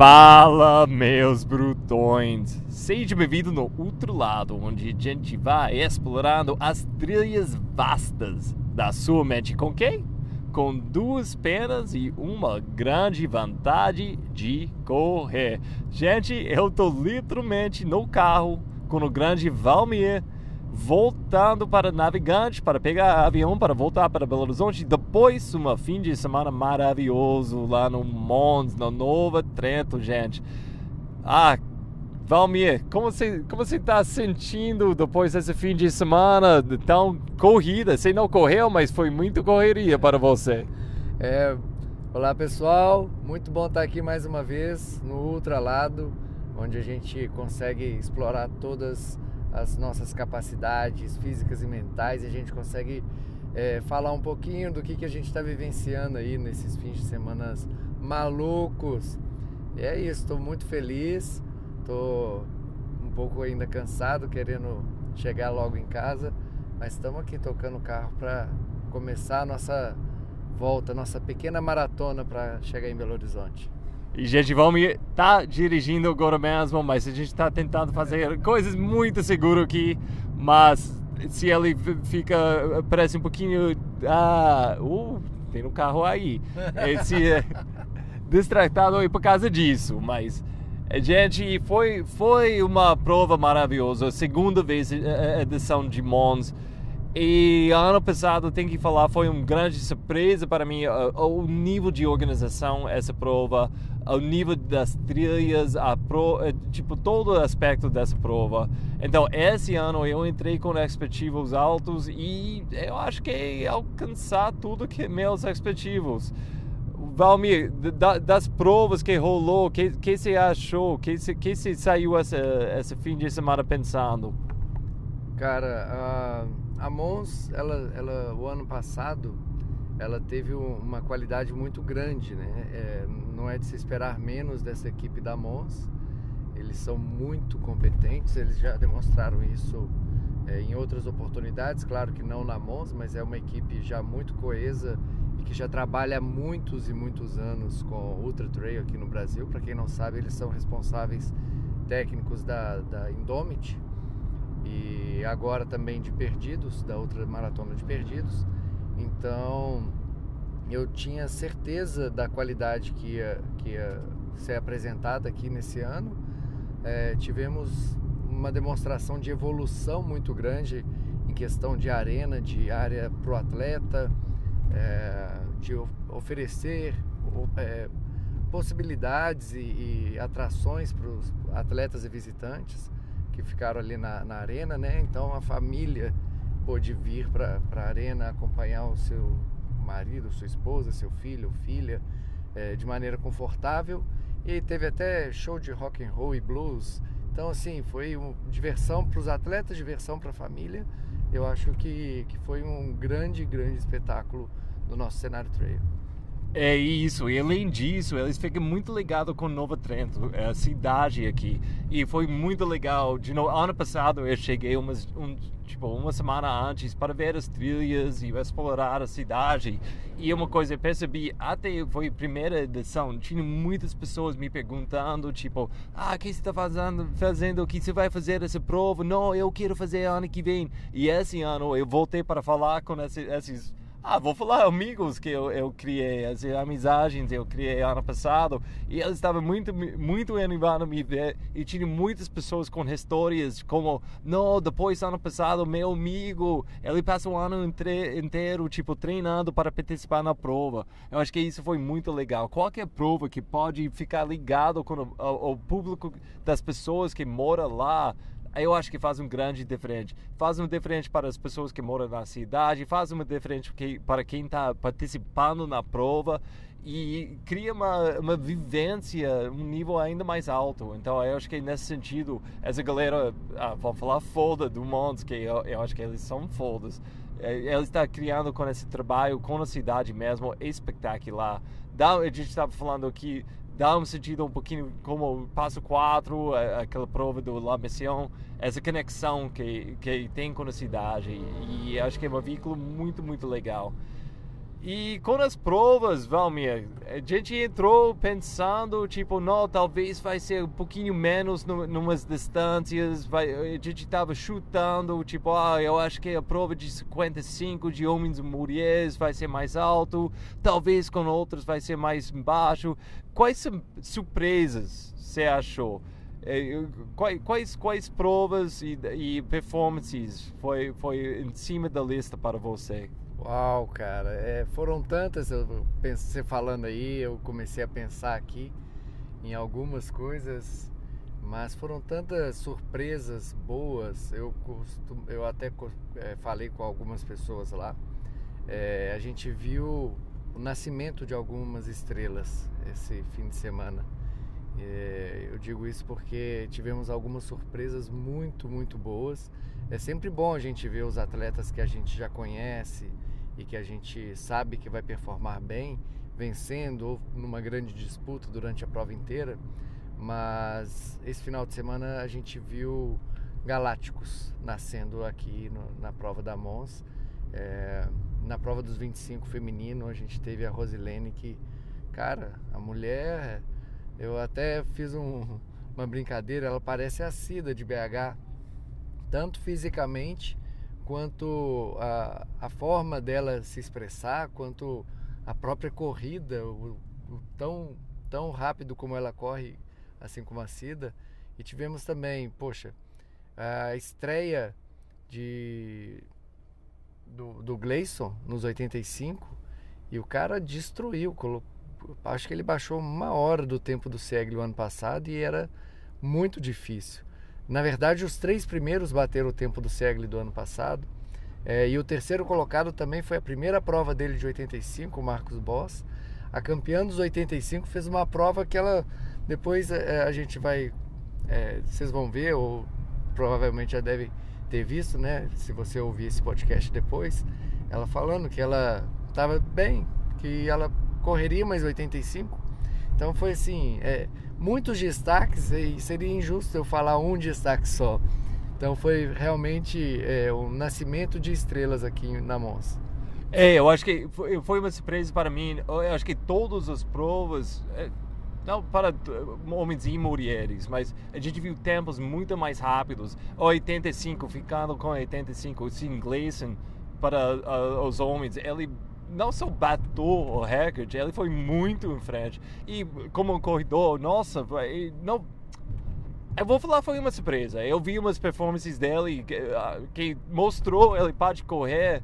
Fala, meus brutões! Seja bem-vindo no outro lado, onde a gente vai explorando as trilhas vastas da sua mente. Com quem? Com duas pernas e uma grande vontade de correr. Gente, eu tô literalmente no carro com o grande Valmir voltando para Navegante para pegar avião para voltar para Belo Horizonte depois um fim de semana maravilhoso lá no Mons, no Nova Trento, gente. Ah, Valmir, como você como você está sentindo depois desse fim de semana tão corrida? Você não correu, mas foi muito correria para você. É, olá pessoal, muito bom estar aqui mais uma vez no Ultra Lado, onde a gente consegue explorar todas as nossas capacidades físicas e mentais e a gente consegue é, falar um pouquinho do que, que a gente está vivenciando aí nesses fins de semana malucos. E é isso, estou muito feliz, estou um pouco ainda cansado, querendo chegar logo em casa, mas estamos aqui tocando o carro para começar a nossa volta, nossa pequena maratona para chegar em Belo Horizonte. E gente, vamos tá dirigindo agora mesmo, mas a gente está tentando fazer coisas muito seguro aqui, mas se ele fica parece um pouquinho ah, uh, tem um carro aí, esse é distratado aí por causa disso, mas gente, foi foi uma prova maravilhosa, segunda vez a edição de Mons e ano passado, tem que falar, foi uma grande surpresa para mim o nível de organização essa prova, o nível das trilhas, a pro, eh, tipo todo aspecto dessa prova. Então, esse ano eu entrei com expectativos altos e eu acho que alcançar tudo que meus expectativos. Valmir, das provas que rolou, o que, que você achou? O que, que você saiu esse, esse fim de semana pensando? Cara, uh a Mons, ela, ela, o ano passado, ela teve uma qualidade muito grande, né? É, não é de se esperar menos dessa equipe da Mons. Eles são muito competentes, eles já demonstraram isso é, em outras oportunidades, claro que não na Mons, mas é uma equipe já muito coesa e que já trabalha há muitos e muitos anos com Ultra Trail aqui no Brasil. Para quem não sabe, eles são responsáveis técnicos da, da Indomit, e agora também de Perdidos, da outra maratona de Perdidos. Então eu tinha certeza da qualidade que ia, que ia ser apresentada aqui nesse ano. É, tivemos uma demonstração de evolução muito grande em questão de arena, de área para o atleta, é, de oferecer é, possibilidades e, e atrações para os atletas e visitantes que ficaram ali na, na arena, né? Então a família pôde vir para a arena acompanhar o seu marido, sua esposa, seu filho filha é, de maneira confortável. E teve até show de rock and roll e blues. Então assim foi diversão para os atletas, diversão para a família. Eu acho que, que foi um grande, grande espetáculo do nosso cenário trail. É isso, e além disso, eles ficam muito ligados com Nova Trento, é a cidade aqui. E foi muito legal. De no ano passado eu cheguei umas, um, tipo, uma semana antes para ver as trilhas e explorar a cidade. E uma coisa eu percebi, até foi a primeira edição, tinha muitas pessoas me perguntando, tipo, ah, o que você está fazendo, fazendo, que você vai fazer essa prova? Não, eu quero fazer ano que vem. E esse ano eu voltei para falar com esses ah, vou falar amigos que eu, eu criei, as amizades eu criei ano passado e eles estavam muito muito animados me ver e tinha muitas pessoas com histórias como não, depois ano passado meu amigo ele passou o ano inteiro tipo treinando para participar na prova. Eu acho que isso foi muito legal. Qualquer prova que pode ficar ligado com o, o, o público das pessoas que moram lá eu acho que faz um grande diferente. Faz um diferente para as pessoas que moram na cidade, faz uma diferente para quem está participando na prova e cria uma, uma vivência, um nível ainda mais alto. Então eu acho que nesse sentido, essa galera, ah, falar foda do Montes, que eu, eu acho que eles são fodas. É, Ele está criando com esse trabalho, com a cidade mesmo, espetacular. a gente estava falando aqui dá um sentido um pouquinho como passo 4, aquela prova do La Mission, essa conexão que, que tem com a cidade. E acho que é um veículo muito, muito legal. E com as provas, Valmir, a gente entrou pensando, tipo, não, talvez vai ser um pouquinho menos no, numas distâncias, vai, a gente estava chutando, tipo, ah, eu acho que a prova de 55 de homens e mulheres vai ser mais alto, talvez com outras vai ser mais baixo. Quais surpresas você achou? É, quais, quais provas e, e performances foi, foi em cima da lista para você? Uau, cara, é, foram tantas, eu penso, você falando aí, eu comecei a pensar aqui em algumas coisas, mas foram tantas surpresas boas. Eu, eu até é, falei com algumas pessoas lá. É, a gente viu o nascimento de algumas estrelas esse fim de semana. É, eu digo isso porque tivemos algumas surpresas muito, muito boas. É sempre bom a gente ver os atletas que a gente já conhece e que a gente sabe que vai performar bem, vencendo ou numa grande disputa durante a prova inteira. Mas esse final de semana a gente viu galácticos nascendo aqui no, na prova da Mons. É, na prova dos 25 feminino, a gente teve a Rosilene que, cara, a mulher, eu até fiz um, uma brincadeira, ela parece a Cida de BH, tanto fisicamente quanto a, a forma dela se expressar, quanto a própria corrida, o, o tão, tão rápido como ela corre, assim como a Cida. E tivemos também, poxa, a estreia de do, do Gleison nos 85 e o cara destruiu, colocou, acho que ele baixou uma hora do tempo do Segre o ano passado e era muito difícil. Na verdade, os três primeiros bateram o tempo do Segli do ano passado. É, e o terceiro colocado também foi a primeira prova dele de 85, o Marcos Boss. A campeã dos 85 fez uma prova que ela depois é, a gente vai, é, vocês vão ver ou provavelmente já devem ter visto, né? Se você ouvir esse podcast depois, ela falando que ela estava bem, que ela correria mais 85. Então foi assim, é, muitos destaques e seria injusto eu falar um destaque só. Então foi realmente é, nascimento de estrelas aqui na Mons. É, eu acho que foi uma surpresa para mim. Eu acho que todas as provas, é, não para homens e mulheres, mas a gente viu tempos muito mais rápidos. 85, ficando com 85, o Sim Gleason para uh, os homens, ele não só bateu o recorde, ele foi muito em frente. E como um corredor, nossa, não. Eu vou falar foi uma surpresa. Eu vi umas performances dele que, ah, que mostrou ele pode correr,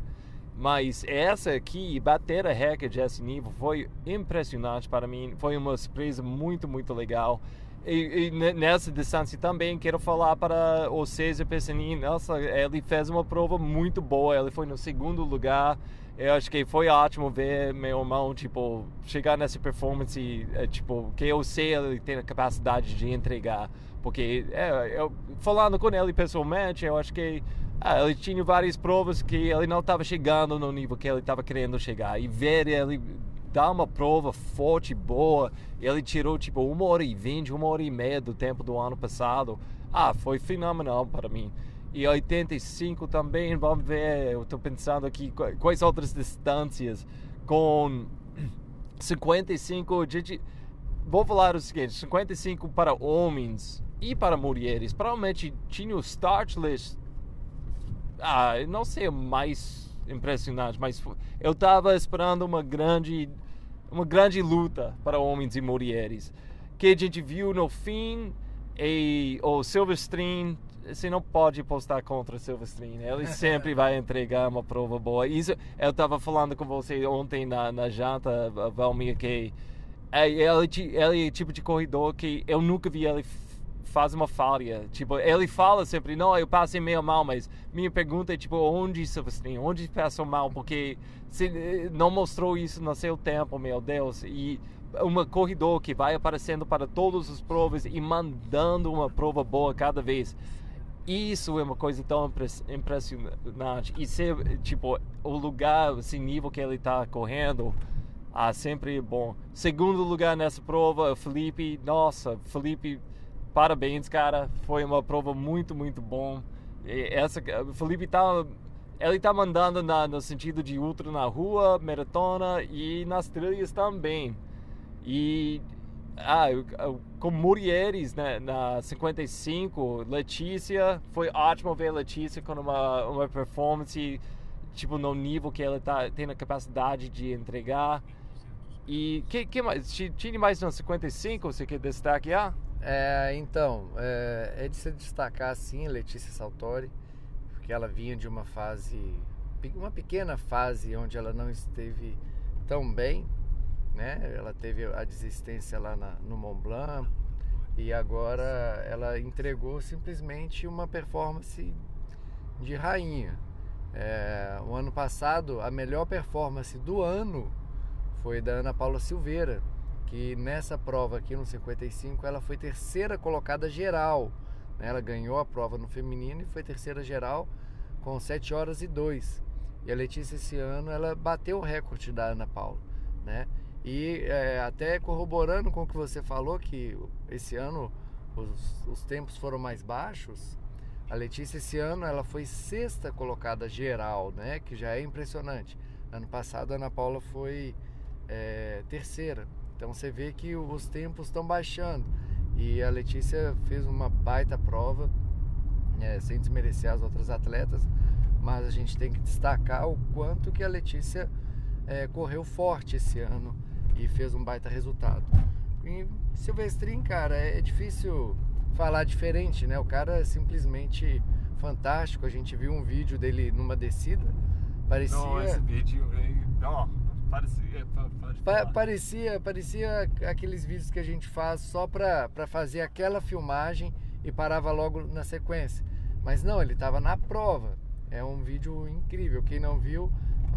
mas essa aqui, bater a recorde esse nível, foi impressionante para mim. Foi uma surpresa muito, muito legal. E, e, nessa distância também quero falar para o César Pessanini. Nossa, ele fez uma prova muito boa. Ele foi no segundo lugar eu acho que foi ótimo ver meu irmão, tipo, chegar nessa performance, é, tipo, que eu sei ele tem a capacidade de entregar. Porque, é, eu, falando com ele pessoalmente, eu acho que ah, ele tinha várias provas que ele não estava chegando no nível que ele estava querendo chegar. E ver ele dar uma prova forte, boa, ele tirou, tipo, uma hora e vinte, uma hora e meia do tempo do ano passado. Ah, foi fenomenal para mim e 85 também, vamos ver, eu estou pensando aqui quais outras distâncias com 55, gente, vou falar o seguinte, 55 para homens e para mulheres, provavelmente tinha o start list, ah, não sei mais impressionante, mas eu estava esperando uma grande, uma grande luta para homens e mulheres, que a gente viu no fim, e o Silverstream você não pode postar contra o Silverstream. Ele sempre vai entregar uma prova boa. Isso eu estava falando com você ontem na, na janta, Valmir, que é, ele, ele é o tipo de corredor que eu nunca vi ele faz uma falha. Tipo, ele fala sempre, não, eu passei meio mal, mas minha pergunta é, tipo, onde Silverstream? Onde passou mal? Porque se não mostrou isso no seu tempo, meu Deus. E uma corredor que vai aparecendo para todas as provas e mandando uma prova boa cada vez. Isso é uma coisa tão impressionante. E ser, tipo, o lugar, esse nível que ele está correndo, ah, sempre bom. Segundo lugar nessa prova, Felipe. Nossa, Felipe, parabéns, cara. Foi uma prova muito, muito bom. E essa, Felipe tá ele está mandando na, no sentido de ultra na rua, maratona e nas trilhas também. E ah, com mulheres né, na 55, Letícia, foi ótimo ver Letícia com uma, uma performance tipo no nível que ela tá, tem a capacidade de entregar. E que, que mais? Tinha mais no 55, você quer destacar? É, então, é, é de se destacar sim Letícia Saltori, porque ela vinha de uma fase, uma pequena fase onde ela não esteve tão bem, né? Ela teve a desistência lá na, no Mont Blanc e agora ela entregou simplesmente uma performance de rainha. É, o ano passado, a melhor performance do ano foi da Ana Paula Silveira, que nessa prova aqui no 55 ela foi terceira colocada geral. Né? Ela ganhou a prova no feminino e foi terceira geral com 7 horas e 2. E a Letícia esse ano ela bateu o recorde da Ana Paula, né? E é, até corroborando com o que você falou, que esse ano os, os, tempos foram mais baixos, a Letícia esse ano ela foi sexta colocada geral, né? Que já é impressionante. Ano passado a Ana Paula foi é, terceira. Então você vê que os tempos estão baixando. E a Letícia fez uma baita prova, é, sem desmerecer as outras atletas, mas a gente tem que destacar o quanto que a Letícia é, correu forte esse ano e fez um baita resultado. E Silvestrin, cara, é difícil falar diferente, né? O cara é simplesmente fantástico. A gente viu um vídeo dele numa descida. Parecia. Não, esse vídeo. Não, parecia. Pa parecia, parecia aqueles vídeos que a gente faz só pra fazer aquela filmagem e parava logo na sequência. Mas não, ele estava na prova. É um vídeo incrível. Quem não viu,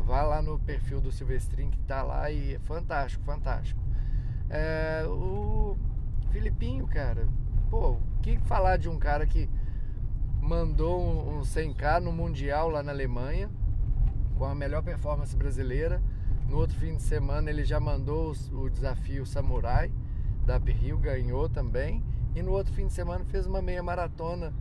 Vá lá no perfil do Silvestrin que tá lá e é fantástico, fantástico. É, o Filipinho, cara, pô, o que falar de um cara que mandou um, um 100k no Mundial lá na Alemanha, com a melhor performance brasileira. No outro fim de semana ele já mandou o, desafio Samurai da Rio, ganhou também. E no outro fim de semana fez uma meia maratona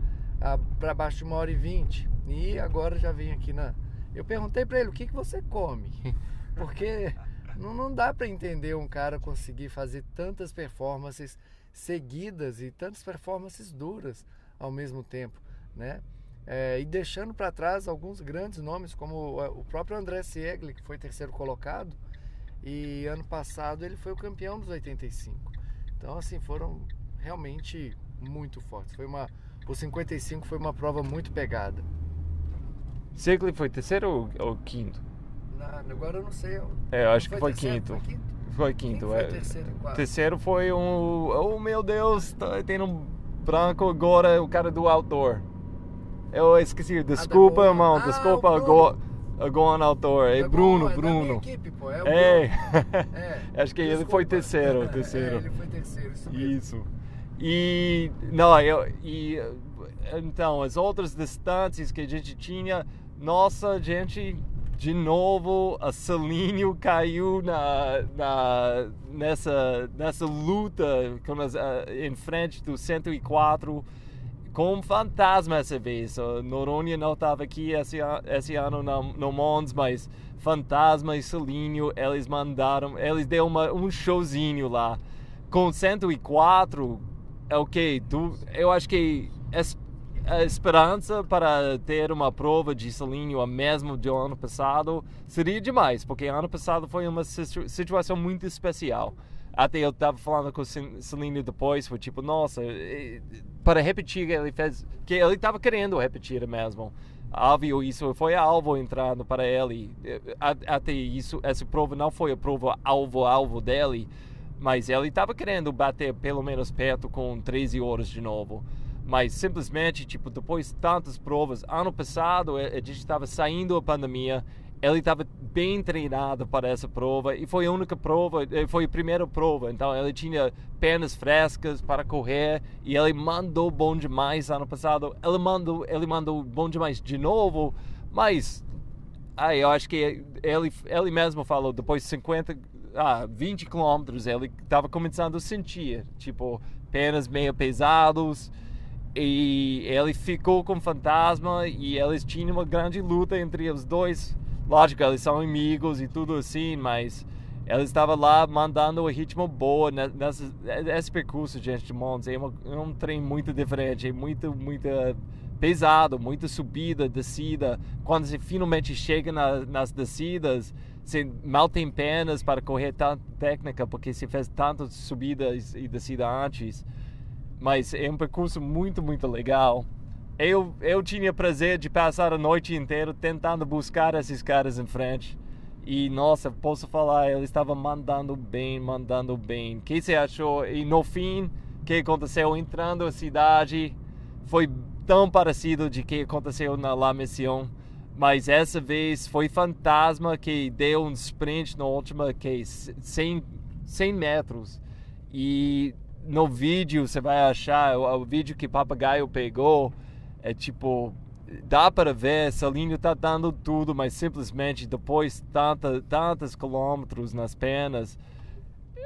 para baixo de uma hora e vinte. E agora já vem aqui na, eu perguntei para ele o que, que você come, porque não, não dá para entender um cara conseguir fazer tantas performances seguidas e tantas performances duras ao mesmo tempo, né? É, e deixando para trás alguns grandes nomes, como o próprio André Siegler, que foi terceiro colocado, e ano passado ele foi o campeão dos 85. Então, assim, foram realmente muito fortes. Foi uma, o 55 foi uma prova muito pegada. Ziggler foi terceiro ou, ou quinto? Não, agora eu não sei. É, eu acho foi que foi terceiro, quinto. Foi quinto. Foi quinto, foi é. Terceiro, terceiro foi um. Oh meu Deus, tá, tem um branco agora, o cara do autor. Eu esqueci, desculpa, ah, irmão, ah, desculpa agora. Agora autor, é Bruno, é Bruno. Equipe, pô, é, é. é. Acho que desculpa. ele foi terceiro, terceiro. É, ele foi terceiro, isso. Isso. E não, eu e então as outras distâncias que a gente tinha nossa, gente, de novo a Celínio caiu na, na, nessa, nessa luta com as, uh, em frente do 104 com um fantasma essa vez. O Noronha não estava aqui esse, esse ano no, no Mons, mas Fantasma e Celínio, eles mandaram, eles deu uma, um showzinho lá. Com 104, é ok, tu, eu acho que a esperança para ter uma prova de Selinho a mesmo do ano passado seria demais, porque ano passado foi uma situação muito especial. Até eu estava falando com o Selinho depois, foi tipo, nossa, para repetir, ele fez, que ele estava querendo repetir mesmo. Óbvio, isso foi alvo entrando para ele. Até isso, essa prova não foi a prova alvo-alvo dele, mas ele estava querendo bater pelo menos perto com 13 horas de novo mas simplesmente, tipo, depois de tantas provas, ano passado a gente estava saindo da pandemia, ele estava bem treinado para essa prova e foi a única prova, eh, foi a primeira prova, então ele tinha pernas frescas para correr e ele mandou bom demais ano passado, ele mandou, ele mandou bom demais de novo, mas aí eu acho que ele, ele mesmo falou, depois de 50, ah, 20 quilômetros, ele estava começando a sentir, tipo, pernas meio pesados, e ele ficou com o fantasma e eles tinham uma grande luta entre os dois. Lógico, eles são amigos e tudo assim, mas ele estava lá mandando o ritmo boa nessa, esse percurso de Montes. É, uma, é um trem muito diferente, é muito, muito pesado, muita subida, descida. Quando você finalmente chega na, nas descidas, você mal tem pernas para correr tanta técnica, porque você fez tantas subidas e descidas antes mas é um percurso muito, muito legal. Eu, eu tinha prazer de passar a noite inteira tentando buscar esses caras em frente. E nossa, posso falar, ele estava mandando bem, mandando bem. O que você achou? E no fim, o que aconteceu entrando na cidade foi tão parecido de que aconteceu na La Mission. Mas essa vez foi Fantasma que deu um sprint na última que 100, 100 metros. E no vídeo você vai achar, o, o vídeo que Papagaio pegou, é tipo, dá para ver, Salinho tá dando tudo, mas simplesmente depois tanta, tantos quilômetros nas pernas,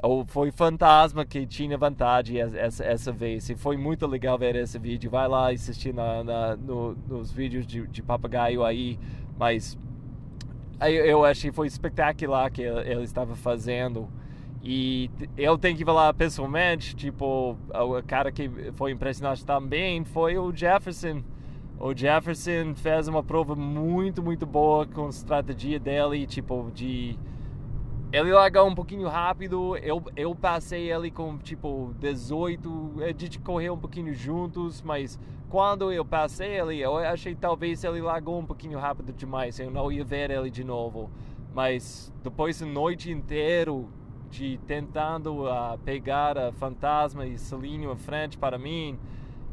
ou foi Fantasma que tinha vantagem essa, essa vez. E foi muito legal ver esse vídeo. Vai lá assistir na, na no, nos vídeos de, de Papagaio aí, mas eu achei que foi espetacular que ele, ele estava fazendo. E eu tenho que falar pessoalmente, tipo, o cara que foi impressionante também foi o Jefferson. O Jefferson fez uma prova muito, muito boa com a estratégia dele, tipo, de... Ele largou um pouquinho rápido, eu, eu passei ele com, tipo, 18, a gente correu um pouquinho juntos, mas quando eu passei ele, eu achei talvez ele largou um pouquinho rápido demais, eu não ia ver ele de novo. Mas depois a noite inteira de tentando uh, pegar a Fantasma e Selinho à frente para mim,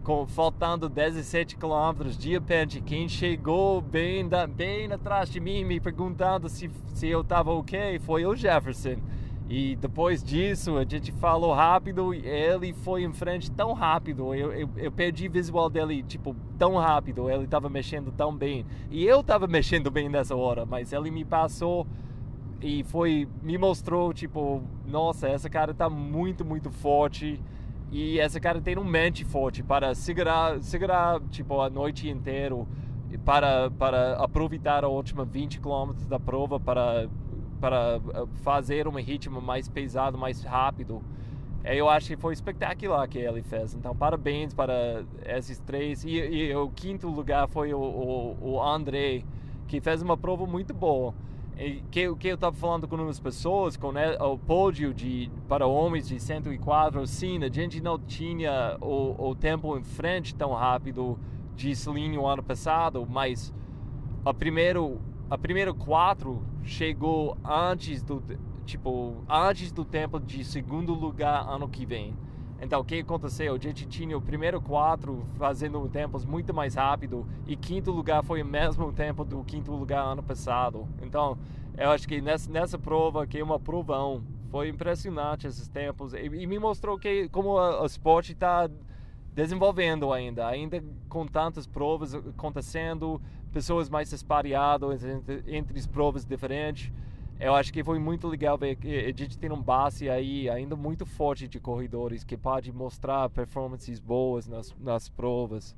com, faltando 17 quilômetros de repente, quem chegou bem, da, bem atrás de mim me perguntando se, se eu estava ok foi o Jefferson. E depois disso a gente falou rápido e ele foi em frente tão rápido. Eu, eu, eu perdi visual dele, tipo, tão rápido. Ele estava mexendo tão bem. E eu estava mexendo bem nessa hora, mas ele me passou e foi me mostrou tipo nossa essa cara tá muito muito forte. E essa cara tem um mente forte para segurar segurar tipo a noite inteira para para aproveitar a última 20 km da prova para para eh, fazer um ritmo mais pesado mais rápido. Eu acho que foi espetacular que ele fez. Então parabéns para esses três. E, e o quinto lugar foi o, o, o André que fez uma prova muito boa que, que eu estava falando com umas pessoas, com né, o pódio de, para homens de 104, sim, a gente não tinha o, o tempo em frente tão rápido de Celinho ano passado, mas a primeiro, a primeiro quatro chegou antes do, tipo, antes do tempo de segundo lugar ano que vem. Então, o que aconteceu? A gente tinha o primeiro quatro fazendo tempos muito mais rápido e quinto lugar foi o mesmo tempo do quinto lugar ano passado. Então, eu acho que nessa, nessa prova, que é uma provão, foi impressionante esses tempos e, e me mostrou que como o esporte está desenvolvendo ainda, ainda com tantas provas acontecendo, pessoas mais espalhadas entre, entre as provas diferentes eu acho que foi muito legal ver que a gente tem um base aí ainda muito forte de corredores que pode mostrar performances boas nas, nas provas.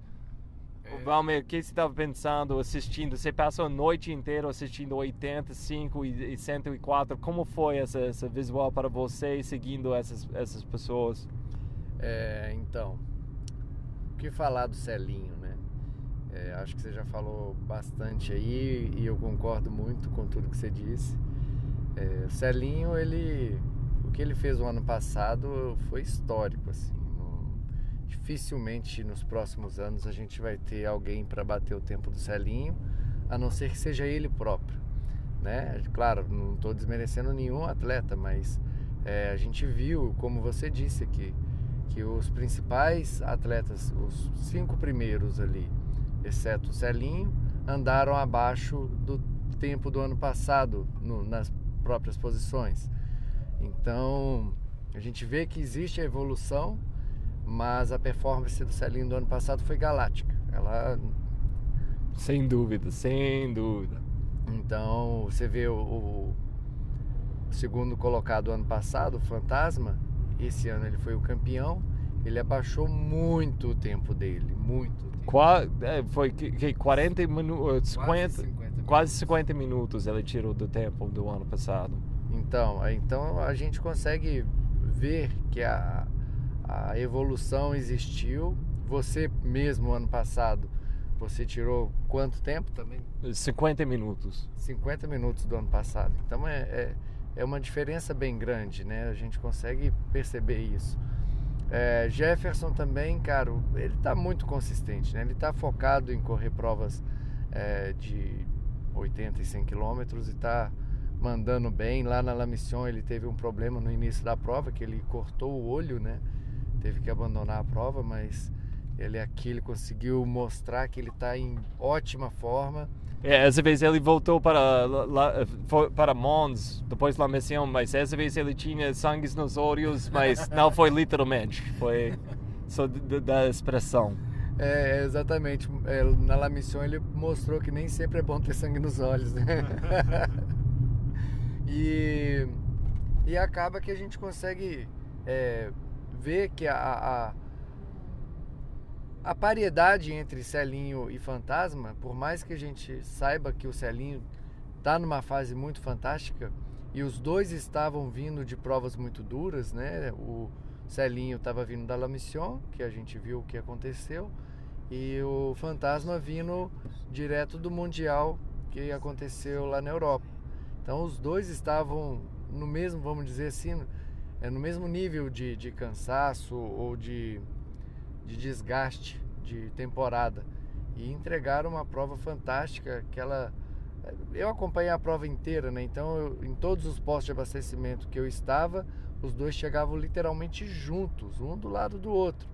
É. Valmer, o que você estava pensando assistindo? Você passou a noite inteira assistindo 85 e, e 104. Como foi essa, essa visual para você seguindo essas, essas pessoas? É, então, o que falar do Celinho, né? É, acho que você já falou bastante aí e eu concordo muito com tudo que você disse. É, Celinho, ele, o que ele fez o ano passado foi histórico, assim. No, dificilmente nos próximos anos a gente vai ter alguém para bater o tempo do Celinho, a não ser que seja ele próprio, né? Claro, não estou desmerecendo nenhum atleta, mas é, a gente viu, como você disse aqui, que os principais atletas, os cinco primeiros ali, exceto o Celinho, andaram abaixo do tempo do ano passado no, nas próprias posições. Então, a gente vê que existe a evolução, mas a performance do Celinho do ano passado foi galáctica. Ela sem dúvida, sem dúvida. Então, você vê o, o segundo colocado do ano passado, o Fantasma, esse ano ele foi o campeão ele abaixou muito o tempo dele, muito. Tempo. Qua, é, foi que, que 40 minutos, 50, Quase 50 minutos. Quase 50 minutos ele tirou do tempo do ano passado. Então, então a gente consegue ver que a, a evolução existiu. Você mesmo ano passado, você tirou quanto tempo também? 50 minutos. 50 minutos do ano passado. Então é, é, é uma diferença bem grande, né? A gente consegue perceber isso. É, Jefferson também, cara, ele está muito consistente, né? Ele está focado em correr provas é, de 80 e 100 quilômetros e está mandando bem. Lá na La Mission ele teve um problema no início da prova, que ele cortou o olho, né? Teve que abandonar a prova, mas ele aqui ele conseguiu mostrar que ele está em ótima forma. É, essa vez ele voltou para, lá, para Mons, depois da missão, mas essa vez ele tinha sangue nos olhos, mas não foi literalmente, foi só da expressão. É, exatamente. É, na La Mission ele mostrou que nem sempre é bom ter sangue nos olhos, né? e, e acaba que a gente consegue é, ver que a, a a paridade entre Celinho e Fantasma, por mais que a gente saiba que o Celinho está numa fase muito fantástica e os dois estavam vindo de provas muito duras, né? O Celinho estava vindo da La Mission, que a gente viu o que aconteceu, e o Fantasma vindo direto do Mundial que aconteceu lá na Europa. Então os dois estavam no mesmo, vamos dizer assim, é, no mesmo nível de, de cansaço ou de de desgaste de temporada e entregaram uma prova fantástica que ela eu acompanhei a prova inteira, né? Então, eu, em todos os postos de abastecimento que eu estava, os dois chegavam literalmente juntos, um do lado do outro.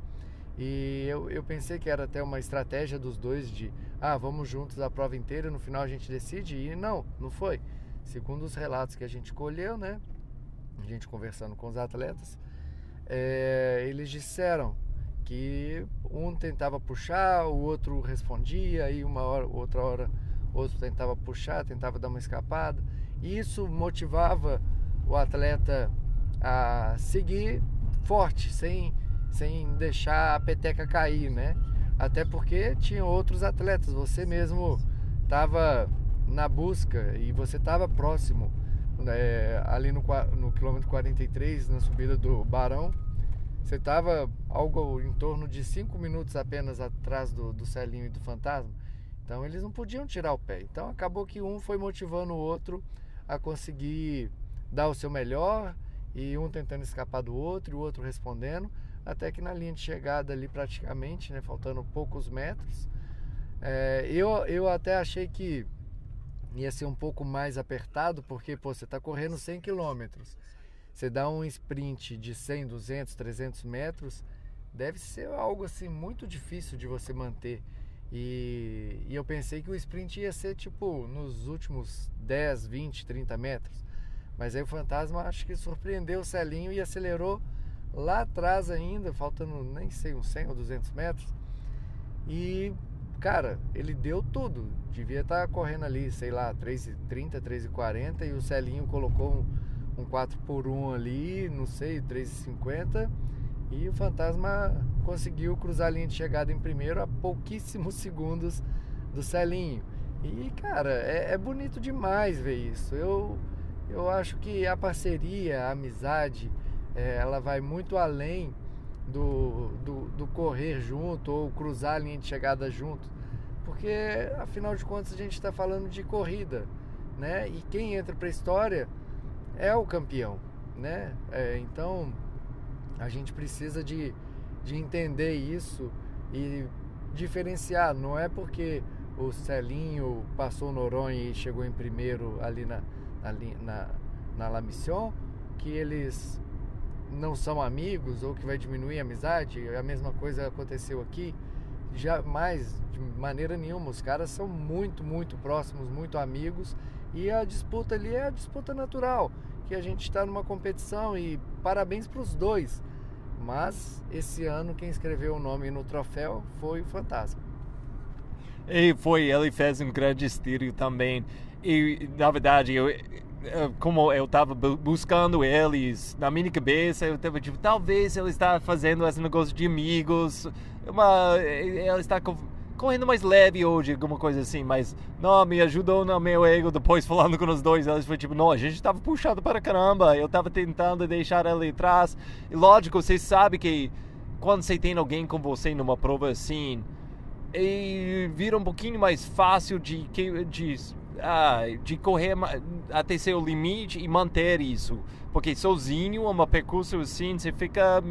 E eu, eu pensei que era até uma estratégia dos dois de, ah, vamos juntos a prova inteira, no final a gente decide. E não, não foi. Segundo os relatos que a gente colheu, né? A gente conversando com os atletas, é, eles disseram que um tentava puxar, o outro respondia, aí uma hora, outra hora, outro tentava puxar, tentava dar uma escapada. E isso motivava o atleta a seguir forte, sem, sem deixar a peteca cair, né? Até porque tinha outros atletas, você mesmo estava na busca e você estava próximo, é, ali no, no quilômetro 43, na subida do Barão, você estava algo em torno de cinco minutos apenas atrás do, do Celinho e do Fantasma. Então eles não podiam tirar o pé. Então acabou que um foi motivando o outro a conseguir dar o seu melhor e um tentando escapar do outro e o outro respondendo, até que na linha de chegada ali praticamente, né, faltando poucos metros, é, eu, eu até achei que ia ser um pouco mais apertado, porque pô, você está correndo 100 quilômetros você dá um sprint de 100, 200, 300 metros, deve ser algo assim muito difícil de você manter. E, e, eu pensei que o sprint ia ser tipo nos últimos 10, 20, 30 metros. Mas aí o Fantasma acho que surpreendeu o Celinho e acelerou lá atrás ainda, faltando nem sei, uns 100 ou 200 metros. E, cara, ele deu tudo. Devia estar tá correndo ali, sei lá, 3,30, 3,40 e o Celinho colocou um um 4 por 1 ali, não sei, 3,50 e o Fantasma conseguiu cruzar a linha de chegada em primeiro a pouquíssimos segundos do Celinho. E cara, é, é bonito demais ver isso. Eu, eu acho que a parceria, a amizade, é, ela vai muito além do, do, do, correr junto ou cruzar a linha de chegada junto. Porque afinal de contas a gente está falando de corrida, né? E quem entra para a história é o campeão, né? É, então a gente precisa de, de entender isso e diferenciar. Não é porque o Celinho passou Noronha e chegou em primeiro ali na, na, na, na La Mission que eles não são amigos ou que vai diminuir a amizade. A mesma coisa aconteceu aqui. Jamais, de maneira nenhuma. Os caras são muito, muito próximos, muito amigos e a disputa ali é a disputa natural, que a gente está numa competição e parabéns para os dois. Mas esse ano quem escreveu o nome no troféu foi o Fantasma. E foi, ele fez um grande estilo também. E na verdade, eu, como eu estava buscando eles na minha cabeça, eu estava tipo, talvez ele está fazendo esse negócio de amigos, uma, ele está correndo mais leve hoje, alguma coisa assim, mas não, me ajudou no meu ego depois falando com os dois, eles foi tipo, não, a gente estava puxado para caramba, eu estava tentando deixar ele atrás, e lógico, você sabe que quando você tem alguém com você numa prova assim, e vira um pouquinho mais fácil de, de de correr até seu limite e manter isso. Porque sozinho, uma percurso assim, você fica.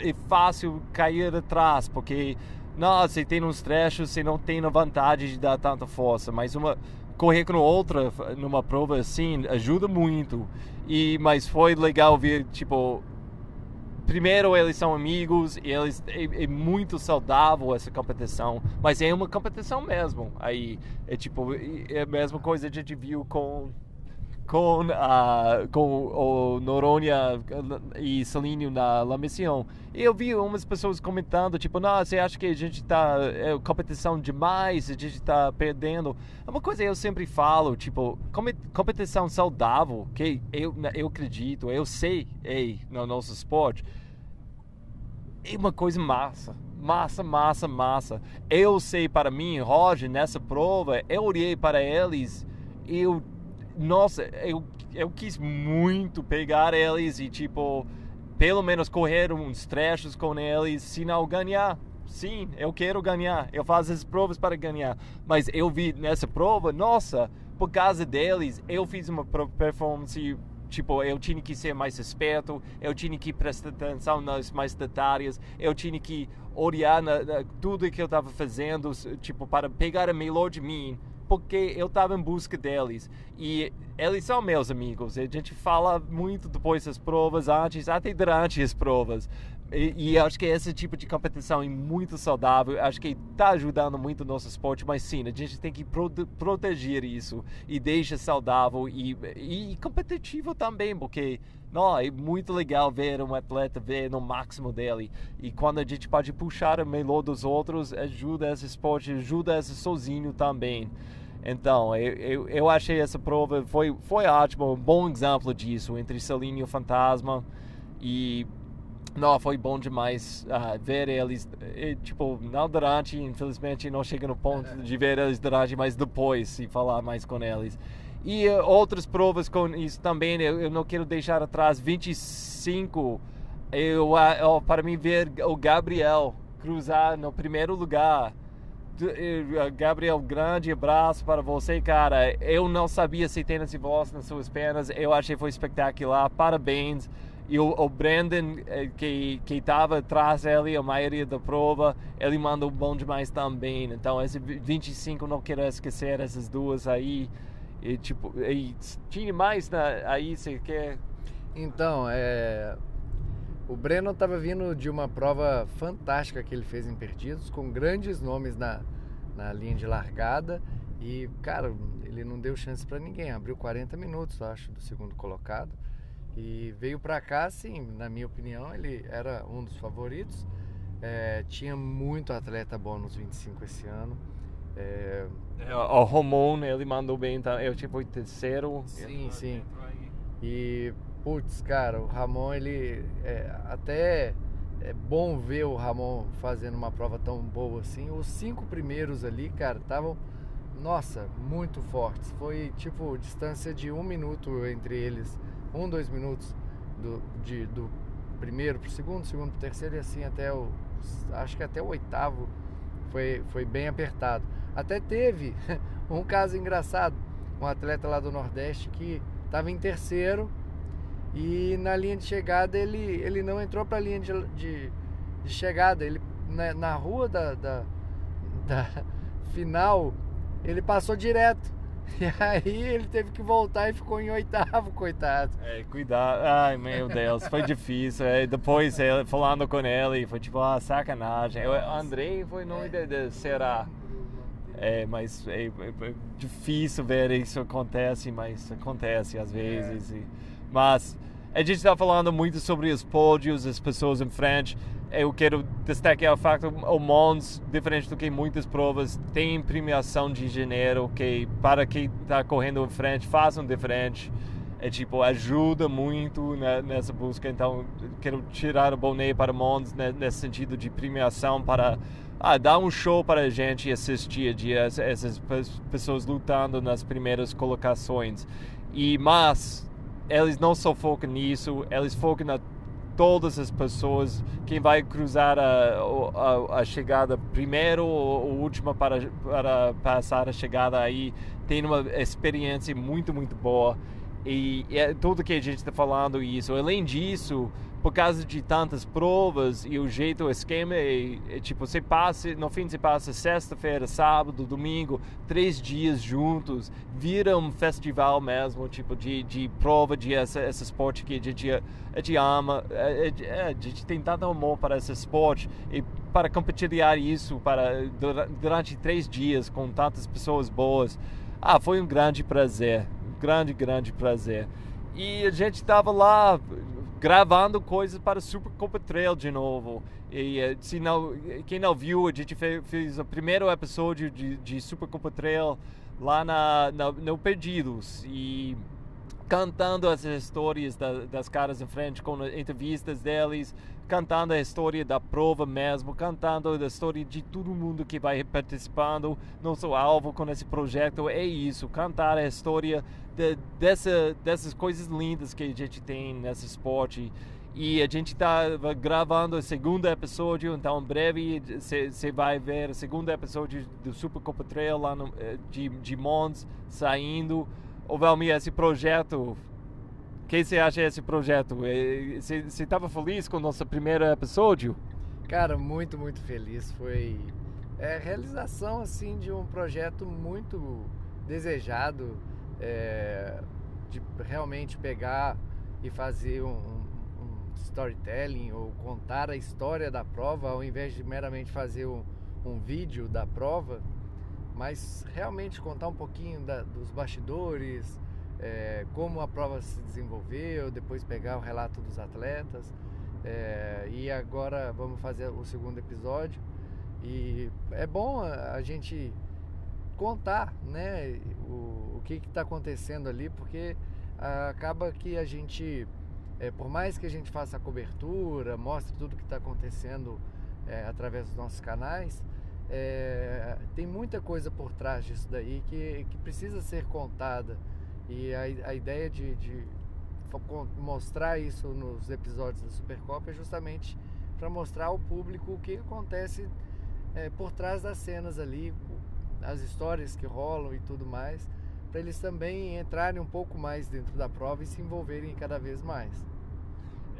É fácil cair atrás, porque não, você tem uns trechos, você não tem a vontade de dar tanta força, mas uma correr com outra numa prova assim ajuda muito. E mas foi legal ver tipo primeiro eles são amigos e eles é, é, muito saudável essa competição mas é uma competição mesmo. Aí é tipo é a mesma coisa que a gente viu com com uh, com o Noronha e Celínio na La Mission. Eu vi umas pessoas comentando tipo não você acha que a gente está é competição demais a gente está perdendo? É uma coisa que eu sempre falo tipo competição saudável que eu eu acredito eu sei ei no nosso esporte é uma coisa massa. Massa, massa, massa. Eu sei para mim, Roger, nessa prova, eu olhei para eles, eu. Nossa, eu, eu quis muito pegar eles e, tipo, pelo menos correr uns trechos com eles, se não ganhar. Sim, eu quero ganhar. Eu faço as provas para ganhar. Mas eu vi nessa prova, nossa, por causa deles, eu fiz uma performance Tipo, eu tinha que ser mais esperto, eu tinha que prestar atenção nas mais detalhes, eu tinha que olhar na, na, tudo que eu estava fazendo, tipo, para pegar o melhor de mim, porque eu estava em busca deles. E eles são meus amigos. A gente fala muito depois das provas, antes, até durante as provas. E, acho que esse tipo de competição é muito saudável. Acho que está ajudando muito o nosso esporte. Mas sim, a gente tem que prote proteger isso e deixar saudável e, e, competitivo também, porque não, é muito legal ver um atleta ver no máximo dele. E quando a gente pode puxar o melhor dos outros, ajuda esse esporte, ajuda esse sozinho também. Então, eu, eu, eu achei essa prova foi, foi ótimo, um bom exemplo disso entre Celine e o Fantasma. E não, foi bom demais uh, ver eles, e, tipo, não durante, infelizmente não chega no ponto é. de ver eles durante, mas depois e falar mais com eles. E uh, outras provas com isso também, eu, eu, não quero deixar atrás 25, eu, uh, para mim ver o Gabriel cruzar no primeiro lugar. Gabriel, grande abraço para você, cara. Eu não sabia se tem esse voz nas suas pernas. Eu achei foi espetacular. Parabéns. E o, o Brandon, eh, que estava atrás dele a maioria da prova, ele mandou bom demais também. Então, esse 25, não quero esquecer essas duas aí. E, tipo, e tinha mais na, aí, você quer... Então, é... O Breno estava vindo de uma prova fantástica que ele fez em Perdidos, com grandes nomes na, na linha de largada. E, cara, ele não deu chance para ninguém. Abriu 40 minutos, acho, do segundo colocado. E veio para cá, sim, na minha opinião, ele era um dos favoritos. É, tinha muito atleta bom nos 25 esse ano. É... é o Romão, ele mandou bem, tá? eu tipo terceiro. Sim, sim. E, putz, cara, o Ramon, ele é, até é bom ver o Ramon fazendo uma prova tão boa assim. Os cinco primeiros ali, cara, estavam, nossa, muito fortes. Foi tipo distância de um minuto entre eles um, dois minutos do, de, do primeiro para o segundo, segundo para o terceiro e assim até o. Acho que até o oitavo foi, foi bem apertado. Até teve um caso engraçado, um atleta lá do Nordeste que estava em terceiro e na linha de chegada ele, ele não entrou para a linha de, de, de, chegada, ele na, na rua da, da, da final ele passou direto. E aí ele teve que voltar e ficou em oitavo, coitado. É, cuidado. Ai, meu Deus, foi difícil. É, depois, é, falando com ele, foi tipo, ah, sacanagem. Eu, Andrei foi nome de, de Será. É, mas é, é, é, difícil ver isso acontece, mas acontece às vezes. E, mas a gente está falando muito sobre os pódios, as pessoas em frente eu quero destacar o facto o Mons, diferente do que muitas provas, tem premiação de janeiro que para quem está correndo em frente façam diferente. é tipo ajuda muito né, nessa busca. Então quero tirar o boné para Mons né, nesse sentido de premiação para ah, dar um show para a gente assistir de essas pessoas lutando nas primeiras colocações. E mas eles não só focam nisso eles focam na todas as pessoas, quem vai cruzar a, a, a chegada primeiro ou última para, para passar a chegada aí, tem uma experiência muito, muito boa. E é tudo que a gente está falando isso. Além disso, por causa de tantas provas e o jeito, o esquema é, é tipo, você passa, no fim você passa sexta-feira, sábado, domingo, três dias juntos, vira um festival mesmo, tipo, de, de prova de essa, esse esporte que a gente, a gente ama, a, a, a gente tem tanto amor para esse esporte e para compartilhar isso para, durante três dias com tantas pessoas boas, ah, foi um grande prazer, um grande, grande prazer. E a gente estava lá gravando coisas para Super Copa Trail de novo. E eh, se não, quem não viu, a gente fez, fez o primeiro episódio de, de Super Copa Trail lá na, na, no Perdidos. E cantando as histórias da, das caras em frente, com entrevistas deles, cantando a história da prova mesmo, cantando a história de todo mundo que vai participando. Nosso alvo com esse projeto é isso, cantar a história de, dessa, dessas coisas lindas que a gente tem nesse esporte. E a gente está gravando o segundo episódio, então em breve você vai ver o segundo episódio do Super Copa Trail lá no, eh, de, de Mons saindo. Ô Valmir, esse projeto, o que você acha desse projeto? Você estava feliz com o nosso primeiro episódio? Cara, muito, muito feliz. Foi é, realização assim de um projeto muito desejado, é, de realmente pegar e fazer um, um, storytelling ou contar a história da prova, ao invés de meramente fazer um, um vídeo da prova mas realmente contar um pouquinho da, dos bastidores, é, como a prova se desenvolveu, depois pegar o relato dos atletas. É, e agora vamos fazer o segundo episódio. E é bom a, gente contar né, o, o que está acontecendo ali, porque acaba que a gente, é, por mais que a gente faça a cobertura, mostre tudo que está acontecendo é, através dos nossos canais, é, tem muita coisa por trás disso daí que, que precisa ser contada. E a, a ideia de, de mostrar isso nos episódios da Supercopa é justamente para mostrar ao público o que acontece é, por trás das cenas ali, as histórias que rolam e tudo mais, para eles também entrarem um pouco mais dentro da prova e se envolverem cada vez mais.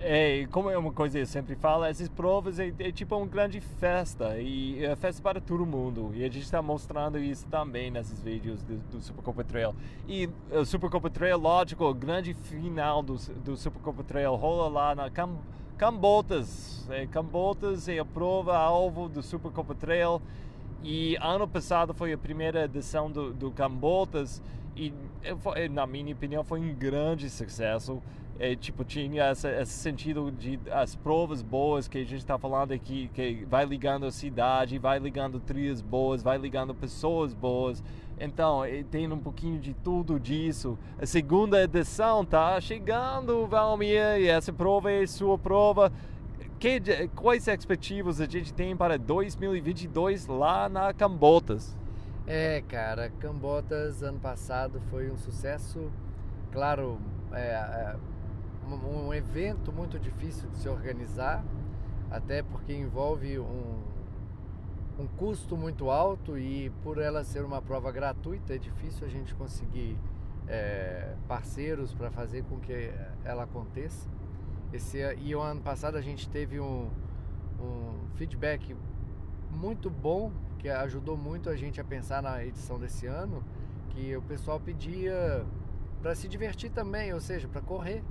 É, como é uma coisa que eu sempre falo, essas provas é, é tipo uma grande festa e é festa para todo mundo. E a gente está mostrando isso também nesses vídeos do, do Supercopa Trail. E o Supercopa Trail, lógico, o grande final do, do Supercopa Trail rola lá na Cam, Cambotas. É, Cambotas é a prova alvo do Supercopa Trail. E ano passado foi a primeira edição do, do Cambotas e, na minha opinião, foi um grande sucesso é, tipo, tinha essa, esse sentido de as provas boas que a gente está falando aqui, que vai ligando a cidade, vai ligando trilhas boas, vai ligando pessoas boas. Então, tem um pouquinho de tudo disso. A segunda edição tá chegando, Valmir, e essa prova é sua prova. Que, quais expectativas a gente tem para 2022 lá na Cambotas? É, cara, Cambotas ano passado foi um sucesso. Claro, é, é um, evento muito difícil de se organizar, até porque envolve um, um custo muito alto e por ela ser uma prova gratuita é difícil a gente conseguir é, parceiros para fazer com que ela aconteça. Esse, e o ano passado a gente teve um, um feedback muito bom que ajudou muito a gente a pensar na edição desse ano, que o pessoal pedia para se divertir também, ou seja, para correr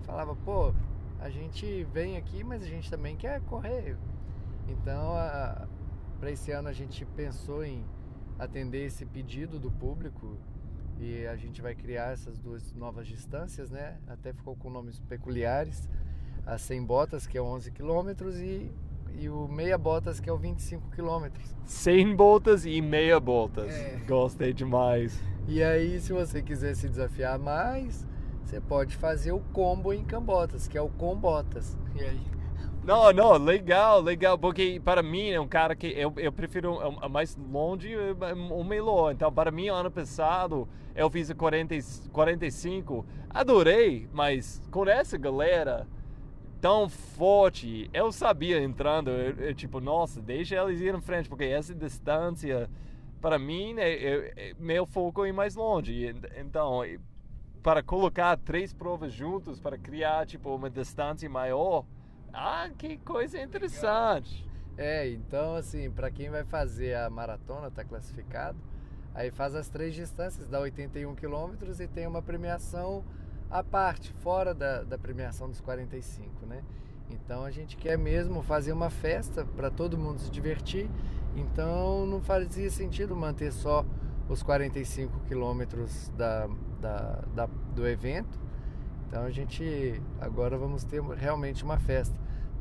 falava, pô, a gente vem aqui, mas a gente também quer correr. Então, para esse ano a gente pensou em atender esse pedido do público e a gente vai criar essas duas novas distâncias, né? Até ficou com nomes peculiares. A 100 botas, que é 11 quilômetros, e, e o meia botas, que é o 25 quilômetros. 100 botas e meia botas. É. Gostei demais. E aí, se você quiser se desafiar mais, você pode fazer o combo em Cambotas, que é o Combotas. E aí? Não, não, legal, legal, porque para mim é um cara que eu, eu prefiro a mais longe o Melo. Então, para mim, ano passado eu fiz a 40, 45, adorei, mas com essa galera tão forte, eu sabia entrando, eu, eu, tipo, nossa, deixa eles ir em frente, porque essa distância, para mim, é, é, é meu foco é mais longe. Então, para colocar três provas juntos, para criar, tipo, uma distância maior ah, que coisa interessante. É, então assim, para quem vai fazer a maratona, tá classificado, aí faz as três distâncias, dá 81 quilômetros e tem uma premiação à parte, fora da, da premiação dos 45, né? Então a gente quer mesmo fazer uma festa para todo mundo se divertir, então não fazia sentido manter só os 45 quilômetros da, da, da, do evento, então a gente agora vamos ter realmente uma festa.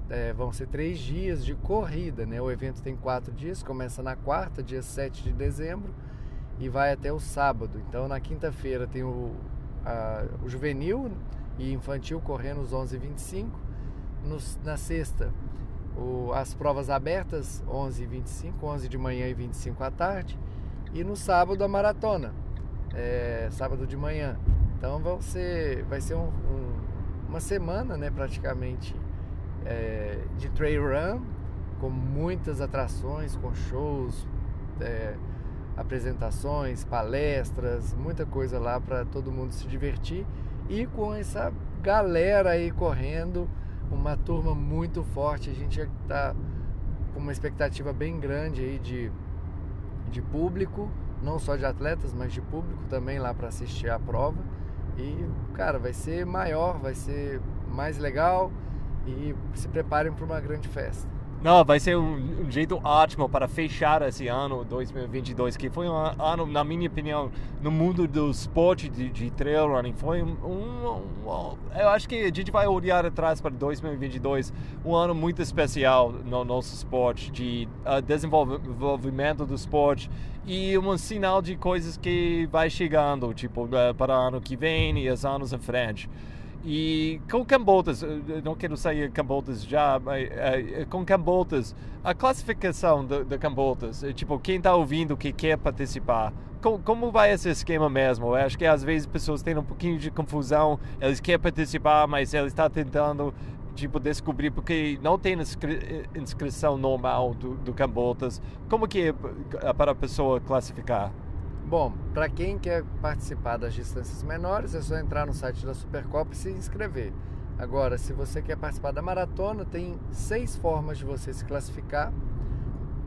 É, vão ser três dias de corrida, né? O evento tem quatro dias, começa na quarta, dia 7 de dezembro, e vai até o sábado. Então na quinta-feira tem o, a, o juvenil e infantil correndo os 11h25. Nos, na sexta, o, as provas abertas, 11h25, 11 de manhã e 25 à tarde. E no sábado a maratona, é, sábado de manhã. Então vão ser, vai ser um, um, uma semana, né, praticamente, é, de trail run, com muitas atrações, com shows, é, apresentações, palestras, muita coisa lá para todo mundo se divertir e com essa galera aí correndo, uma turma muito forte. A gente está com uma expectativa bem grande aí de, de público, não só de atletas, mas de público também lá para assistir a prova. E, cara, vai ser maior, vai ser mais legal e se preparem para uma grande festa. Não, vai ser um, jeito ótimo para fechar esse ano 2022, que foi um ano, na minha opinião, no mundo do esporte de, de trail running, foi um, um, um, Eu acho que a gente vai olhar atrás para 2022, um ano muito especial no nosso esporte, de uh, desenvolvimento do esporte e um sinal de coisas que vai chegando, tipo, uh, para o ano que vem e os anos em frente. E com Cambotas, não quero sair Cambotas já, mas uh, com Cambotas, a classificação da Cambotas, tipo, quem está ouvindo que quer participar, com, como vai esse esquema mesmo? Eu acho que às vezes pessoas têm um pouquinho de confusão, eles querem participar, mas eles estão tentando tipo descobrir porque não tem inscri inscrição normal do, do Cambotas. Como que é para a pessoa classificar? Bom, para quem quer participar das distâncias menores, é só entrar no site da Supercopa e se inscrever. Agora, se você quer participar da maratona, tem seis formas de você se classificar.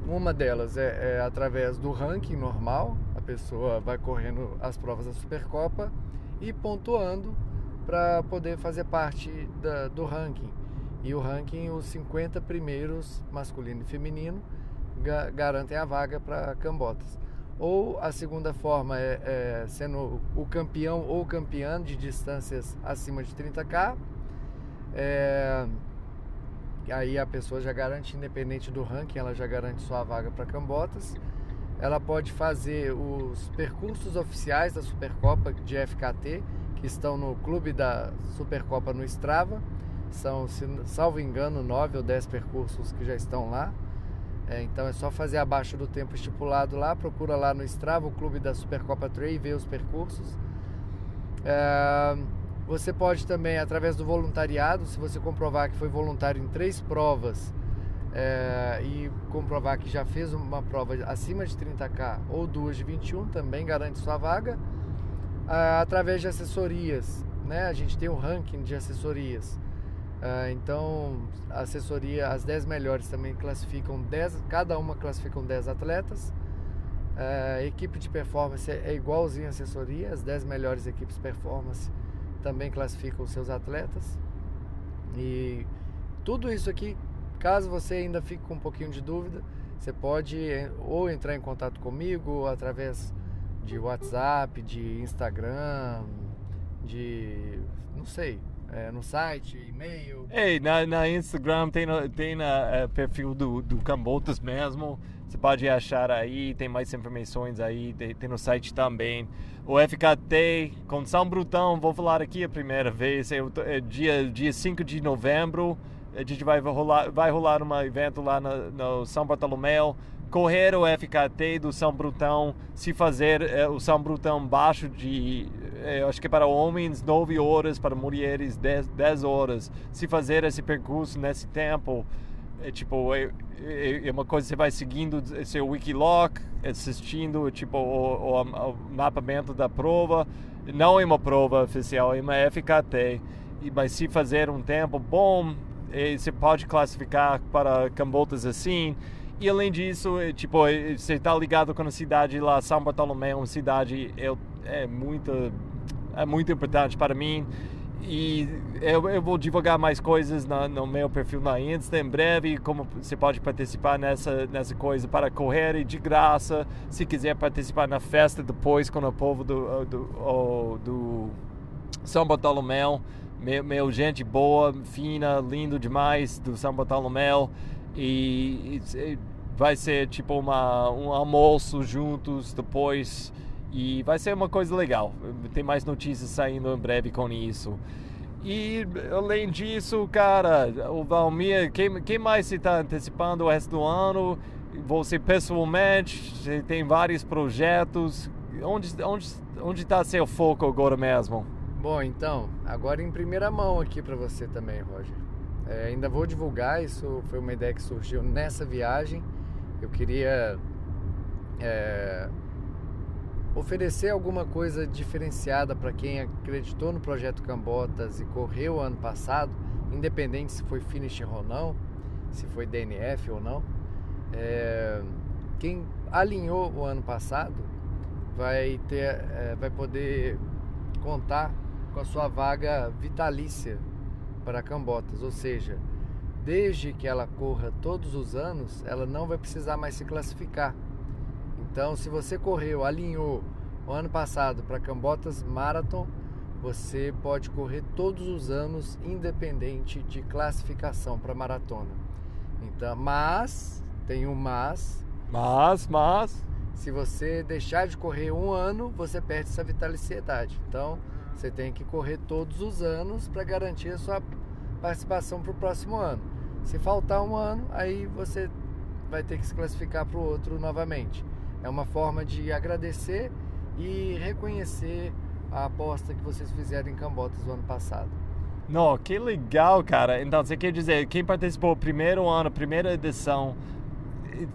Uma delas é, é através do ranking normal, a pessoa vai correndo as provas da Supercopa e pontuando para poder fazer parte da, do ranking. E o ranking, os 50 primeiros, masculino e feminino, ga garantem a vaga para Cambotas ou a segunda forma é, é, sendo o campeão ou campeã de distâncias acima de 30k. É, aí a pessoa já garante, independente do ranking, ela já garante sua vaga para Cambotas. Ela pode fazer os percursos oficiais da Supercopa de FKT, que estão no clube da Supercopa no Strava. São, salvo engano, nove ou dez percursos que já estão lá. É, então é só fazer abaixo do tempo estipulado lá, procura lá no Strava o clube da Supercopa Trail e ver os percursos. É, você pode também, através do voluntariado, se você comprovar que foi voluntário em três provas é, e comprovar que já fez uma prova acima de 30k ou duas de 21, também garante sua vaga. É, através de assessorias, né? a gente tem um ranking de assessorias. Uh, então, a assessoria, as 10 melhores também classificam 10, cada uma classificam 10 atletas. Uh, equipe de performance é igualzinho à assessoria, as 10 melhores equipes performance também classificam seus atletas. E tudo isso aqui, caso você ainda fique com um pouquinho de dúvida, você pode ou entrar em contato comigo através de WhatsApp, de Instagram, de não sei, é, no site, e-mail? Ei, na, na Instagram tem, tem uh, perfil do, do Cambotas mesmo. Você pode achar aí, tem mais informações aí, tem, tem, no site também. O FKT com São Brutão, vou falar aqui a primeira vez, é, é dia, dia 5 de novembro. A gente vai rolar, vai rolar um evento lá no, no São Bartolomeu correr o FKT do São Brutão, se fazer eh, o São Brutão baixo de, eh, acho que para homens 9 horas, para mulheres 10, 10 horas, se fazer esse percurso nesse tempo, é tipo, é, é, é uma coisa que você vai seguindo seu Wikiloc, assistindo tipo o, o, o da prova, não é uma prova oficial, é uma FKT, mas se fazer um tempo bom, você pode classificar para cambotas assim, e além disso, é, tipo, é, você está ligado com a cidade lá, São Bartolomé, uma cidade é, é muito, é muito importante para mim. E eu, eu vou divulgar mais coisas na, no meu perfil na Insta em breve, como você pode participar nessa, nessa coisa para correr e de graça. Se quiser participar na festa depois com o povo do, do, do São Bartolomeu, meu, meu gente boa, fina, lindo demais do São Bartolomeu. E, e vai ser tipo uma, um almoço juntos depois e vai ser uma coisa legal. Tem mais notícias saindo em breve com isso. E além disso, cara, o Valmir, quem, quem mais está antecipando o resto do ano? Você pessoalmente, você tem vários projetos. Onde onde onde está seu foco agora mesmo? Bom, então, agora em primeira mão aqui para você também, Roger. É, ainda vou divulgar, isso foi uma ideia que surgiu nessa viagem eu queria é, oferecer alguma coisa diferenciada para quem acreditou no projeto Cambotas e correu ano passado, independente se foi finisher ou não, se foi DNF ou não. É, quem alinhou o ano passado vai ter, é, vai poder contar com a sua vaga vitalícia para Cambotas, ou seja, desde que ela corra todos os anos, ela não vai precisar mais se classificar. Então, se você correu, alinhou o ano passado para Cambotas Marathon, você pode correr todos os anos, independente de classificação para maratona. Então, mas tem um mas. Mas, mas. Se você deixar de correr um ano, você perde essa vitaliciedade. Então, você tem que correr todos os anos para garantir a sua participação para o próximo ano. Se faltar um ano, aí você vai ter que se classificar para o outro novamente. É uma forma de agradecer e reconhecer a aposta que vocês fizeram em Cambotas no ano passado. Não, que legal, cara. Então, você quer dizer, quem participou primeiro ano, primeira edição,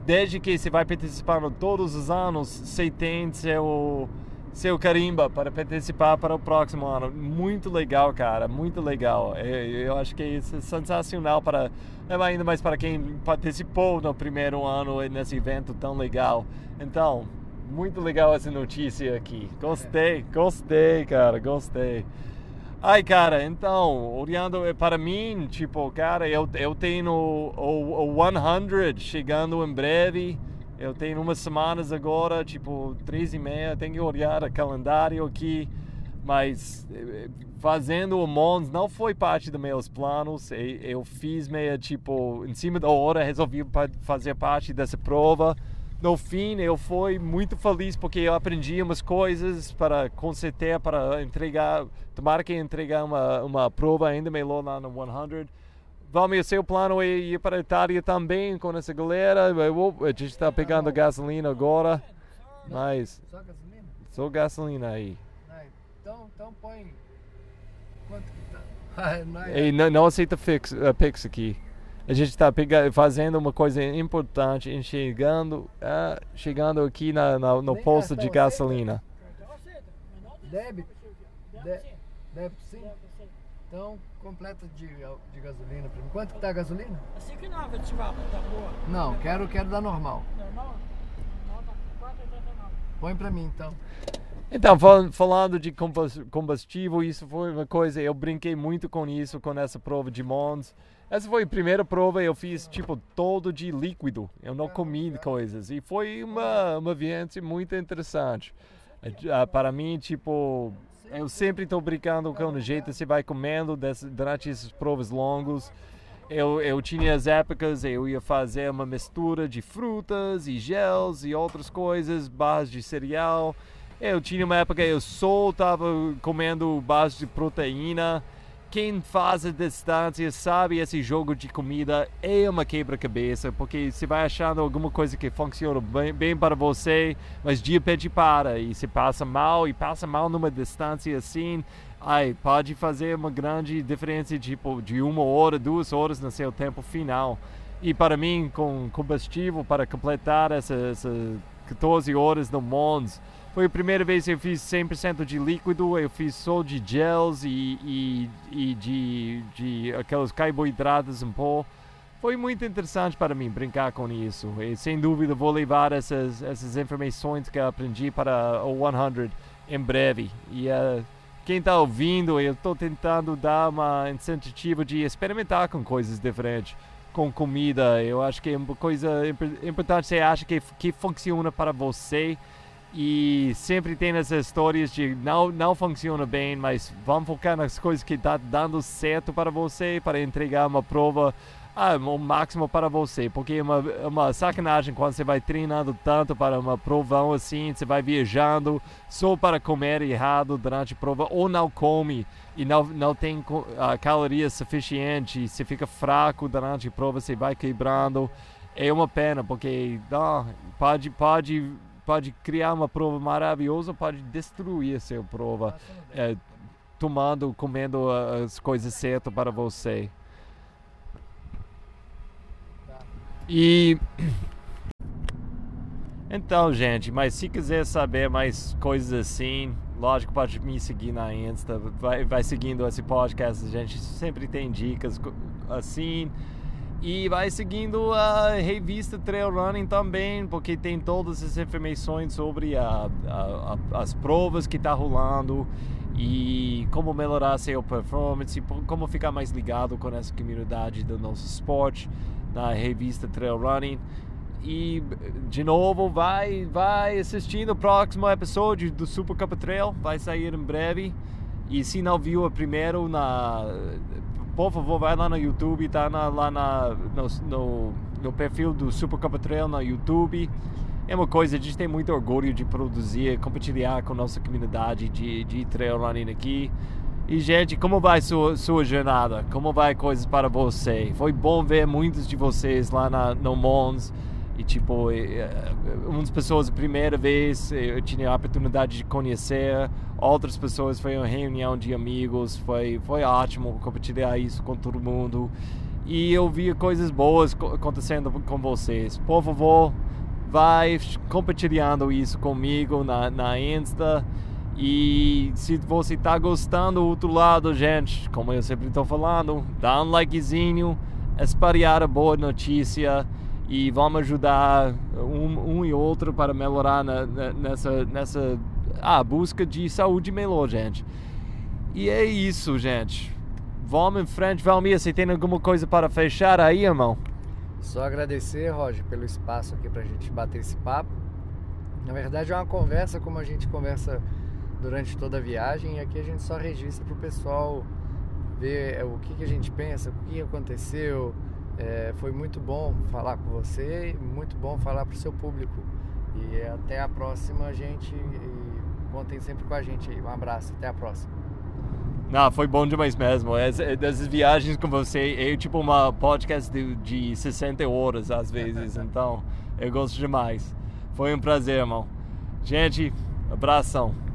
desde que você vai participando todos os anos, você tem seu seu carimba para participar para o próximo ano. Muito legal, cara, muito legal. Eu, acho que isso é sensacional para é ainda mais para quem participou no primeiro ano nesse evento tão legal. Então, muito legal essa notícia aqui. Gostei, gostei, cara, gostei. Ai, cara, então, olhando para mim, tipo, cara, eu, eu tenho o, o, o 100 chegando em breve. Eu tenho umas semanas agora, tipo três e meia, tenho que olhar o calendário aqui, mas eh, fazendo o Mons não foi parte dos meus planos. Eu fiz meio tipo em cima da hora, resolvi fazer parte dessa prova. No fim, eu fui muito feliz porque eu aprendi umas coisas para consertar, para entregar. Tomara que entregar uma, uma prova ainda melhor lá no 100 Vamos, o seu plano é ir para a Itália também com essa galera. A gente está pegando gasolina agora. Mas. Só gasolina? Só gasolina aí. Então, então põe. Quanto que tá? não, é... Ei, não, não aceita fix, uh, Pix aqui. A gente está fazendo uma coisa importante, enxergando, uh, chegando aqui na, na no posto de gasolina. Débito? Débito, sim. Então, completa de, de gasolina para mim. Quanto que tá a gasolina? É 5,9 ativar, tá boa. Não, quero, quero da normal. Normal? Normal tá 4,89. Põe para mim então. Então, falando de combustível, isso foi uma coisa, eu brinquei muito com isso, com essa prova de Mons. Essa foi a primeira prova eu fiz, tipo, todo de líquido. Eu não comi coisas. E foi uma, uma viagem muito interessante. Eh, para mim, tipo, eu sempre estou brincando com o jeito que você vai comendo durante esses provas longos. Eu, eu tinha as épocas, eu ia fazer uma mistura de frutas e gels e outras coisas, barras de cereal. Eu tinha uma época eu só estava comendo base de proteína quem faz a distância sabe esse jogo de comida é uma quebra-cabeça, porque você vai achando alguma coisa que funciona bem, bem, para você, mas de repente para e você passa mal e passa mal numa distância assim, ai, pode fazer uma grande diferença tipo de uma hora, duas horas no seu tempo final. E para mim, com combustível para completar essas essa 14 horas no Mons, foi a primeira vez que eu fiz 100% de líquido, eu fiz só de gels e, e, e de, de aqueles carboidratos em pó. Foi muito interessante para mim brincar com isso. E sem dúvida vou levar essas, essas informações que aprendi para o 100 em breve. E uh, quem está ouvindo, eu estou tentando dar uma incentiva de experimentar com coisas diferentes com comida. Eu acho que é uma coisa importante. Você acha que, que funciona para você e sempre tem essas histórias de não, não funciona bem, mas vamos focar nas coisas que está dando certo para você, para entregar uma prova ah, o máximo para você, porque é uma, é uma sacanagem quando você vai treinando tanto para uma provão assim, você vai viajando só para comer errado durante a prova, ou não come e não, não tem uh, calorias suficientes, você fica fraco durante a prova, você vai quebrando. É uma pena, porque não, pode, pode pode criar uma prova maravilhosa, pode destruir a sua prova, é, tomando, comendo as coisas certas para você. E então, gente, mas se quiser saber mais coisas assim, lógico, pode me seguir na Insta, vai, vai seguindo esse podcast, a gente sempre tem dicas assim. E vai seguindo a revista Trail Running também, porque tem todas as informações sobre a, a, a, as provas que está rolando e como melhorar seu performance, como ficar mais ligado com essa comunidade do nosso esporte na revista Trail Running. E de novo, vai, vai assistindo o próximo episódio do Super Cup Trail, vai sair em breve. E se não viu o primeiro na por favor, vai lá no YouTube, tá lá na, no, no, no, perfil do Super Copa Trail no YouTube. É uma coisa, a gente tem muito orgulho de produzir, compartilhar com nossa comunidade de, de trail running aqui. E, gente, como vai sua, sua jornada? Como vai coisas para você? Foi bom ver muitos de vocês lá na, no Mons e tipo, umas pessoas a primeira vez eu tinha a oportunidade de conhecer, outras pessoas foi uma reunião de amigos, foi foi ótimo compartilhar isso com todo mundo. E eu vi coisas boas acontecendo com vocês. Por favor, vai compartilhando isso comigo na, na Insta. E se você está gostando do outro lado, gente, como eu sempre estou falando, dá um likezinho, espalhar a boa notícia e vamos ajudar um, um e outro para melhorar na, na, nessa, nessa ah, busca de saúde melhor, gente. E é isso, gente. Vamos em frente, Valmir. Você tem alguma coisa para fechar aí, irmão? Só agradecer, Roger, pelo espaço aqui para a gente bater esse papo. Na verdade, é uma conversa como a gente conversa durante toda a viagem e aqui a gente só registra para o pessoal ver é, o que, que a gente pensa, o que aconteceu, é, foi muito bom falar com você, muito bom falar para o seu público. E até a próxima, gente. E contem sempre com a gente aí. Um abraço, até a próxima. Não, foi bom demais mesmo. Essas viagens com você é tipo uma podcast de, de 60 horas às vezes, então eu gosto demais. Foi um prazer, irmão. Gente, abração.